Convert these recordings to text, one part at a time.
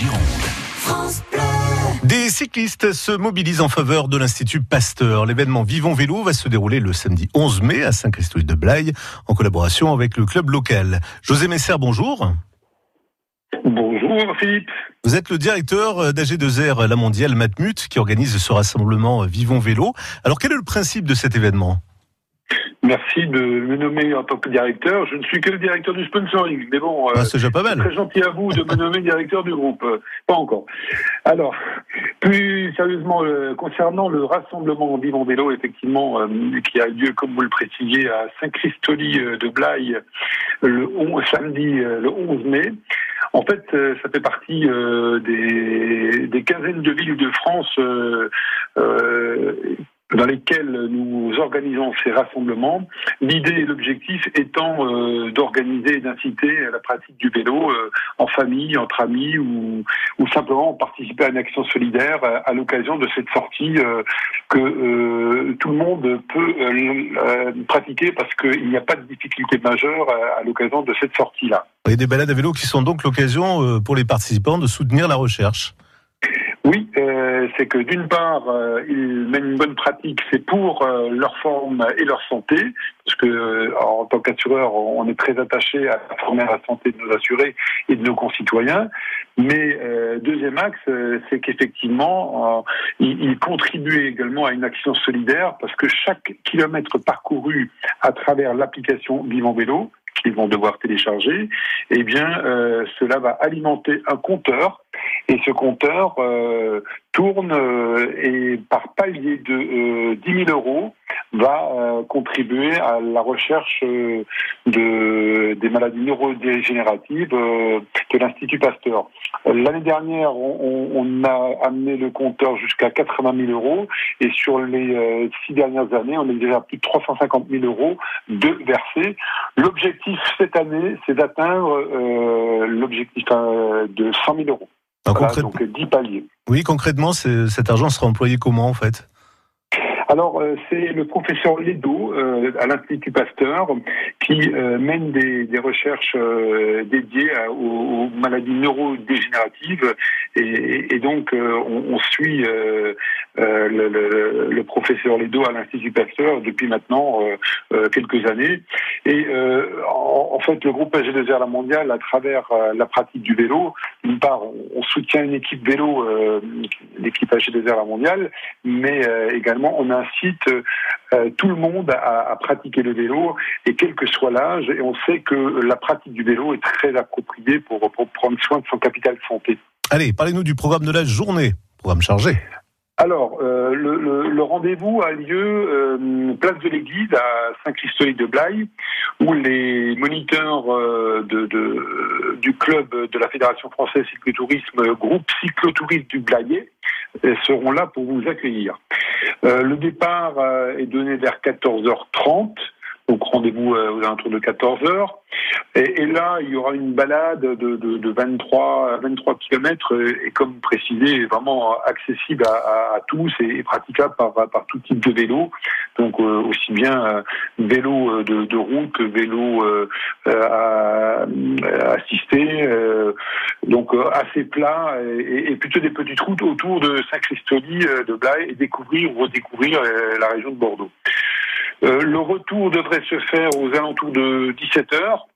Gironde. Des cyclistes se mobilisent en faveur de l'Institut Pasteur. L'événement Vivons Vélo va se dérouler le samedi 11 mai à Saint-Christophe de Blaye en collaboration avec le club local. José Messer, bonjour. Bonjour Philippe. Vous êtes le directeur d'AG2R La Mondiale Matmut qui organise ce rassemblement Vivons Vélo. Alors quel est le principe de cet événement? Merci de me nommer en tant que directeur. Je ne suis que le directeur du sponsoring, mais bon, ah, c'est déjà pas mal. Très gentil à vous de me nommer directeur du groupe. Pas encore. Alors, plus sérieusement, euh, concernant le rassemblement Vélo, effectivement, euh, qui a lieu, comme vous le précisiez, à Saint-Christoli euh, de Blaye le 11, samedi le 11 mai. En fait, ça fait partie des, des, quinzaines de villes de France dans lesquels nous organisons ces rassemblements. L'idée et l'objectif étant euh, d'organiser et d'inciter à la pratique du vélo euh, en famille, entre amis ou, ou simplement participer à une action solidaire à, à l'occasion de cette sortie euh, que euh, tout le monde peut euh, pratiquer parce qu'il n'y a pas de difficulté majeure à, à l'occasion de cette sortie-là. A des balades à vélo qui sont donc l'occasion pour les participants de soutenir la recherche. Euh, c'est que d'une part, euh, ils mènent une bonne pratique, c'est pour euh, leur forme et leur santé, parce que en tant qu'assureur, on est très attaché à former la santé de nos assurés et de nos concitoyens. Mais deuxième axe, c'est qu'effectivement, ils, contribuent également à une action solidaire, parce que chaque kilomètre parcouru à travers l'application Vivant Vélo, qu'ils vont devoir télécharger, eh bien, cela va alimenter un compteur et ce compteur euh, tourne euh, et par palier de 10 000 euros va contribuer à la recherche de, des maladies neurodégénératives de l'Institut Pasteur. L'année dernière, on, on, a amené le compteur jusqu'à 80 000 euros et sur les six dernières années, on est déjà à plus de 350 000 euros de versés. L'objectif cette année, c'est d'atteindre euh, l'objectif euh, de 100 000 euros. Voilà, donc 10 paliers. Oui, concrètement, cet argent sera employé comment en fait? Alors, euh, c'est le professeur Ledo euh, à l'Institut Pasteur qui euh, mène des, des recherches euh, dédiées à, aux, aux, maladies neurodégénératives et, et donc on, on, suit le, le, professeur Ledo à l'Institut Pasteur depuis maintenant quelques années. Et en, fait, le groupe AG2R La Mondiale, à travers la pratique du vélo, d'une part, on, soutient une équipe vélo, l'équipe AG2R La Mondiale, mais également on incite euh, tout le monde à, pratiquer le vélo et quel que soit l'âge. Et on sait que la pratique du vélo est très appropriée pour, pour prendre soin de son capital santé. Allez, parlez-nous du programme de la journée. Programme chargé. Alors, euh, le, le, le rendez-vous a lieu euh, place de l'Église à Saint-Christophe de Blaye, où les moniteurs euh, de, de, du club de la Fédération française cyclotourisme, groupe cyclotourisme du Blayet, seront là pour vous accueillir. Euh, le départ euh, est donné vers 14h30. Donc rendez-vous euh, aux alentours de 14 heures. Et, et, là, il y aura une balade de, de, de 23, 23 km et comme précisé, vraiment accessible à, à, à tous et, praticable par, par tout type de vélo. Donc euh, aussi bien euh, vélo de, de, route vélo euh, assisté. donc assez plat et, et, plutôt des petites routes autour de Saint-Christoli de Blaye et découvrir ou redécouvrir la région de Bordeaux. Euh, le retour devrait se faire aux alentours de 17 heures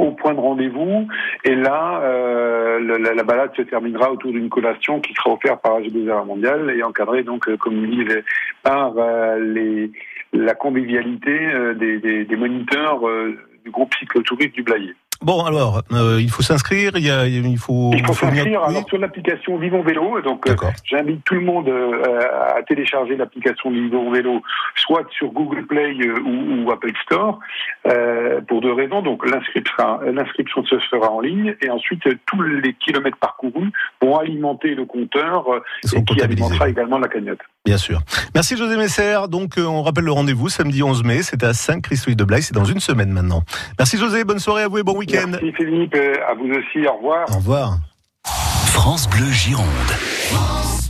au point de rendez-vous. Et là, euh, la, la, balade se terminera autour d'une collation qui sera offerte par AG2R Mondial et encadrée, donc, euh, comme dit, par euh, les, la convivialité des, moniteurs du groupe cyclotourisme du Blayet. Bon, alors, euh, il faut s'inscrire, il, y a, il faut... Il faut s'inscrire oui. sur l'application Vivons Vélo. Donc, euh, j'invite tout le monde euh, à télécharger l'application Vivons Vélo, soit sur Google Play ou, ou, Apple Store, pour deux raisons. Donc, l'inscription se fera en ligne et ensuite, tous les kilomètres parcourus vont alimenter le compteur et qui alimentera également la cagnotte. Bien sûr. Merci José Messer. Donc, on rappelle le rendez-vous samedi 11 mai. C'est à Saint-Christophe de Blaye. C'est dans une semaine maintenant. Merci José. Bonne soirée à vous et bon week-end. Merci Philippe, à vous aussi, au revoir. Au revoir. France Bleu Gironde. France Bleu.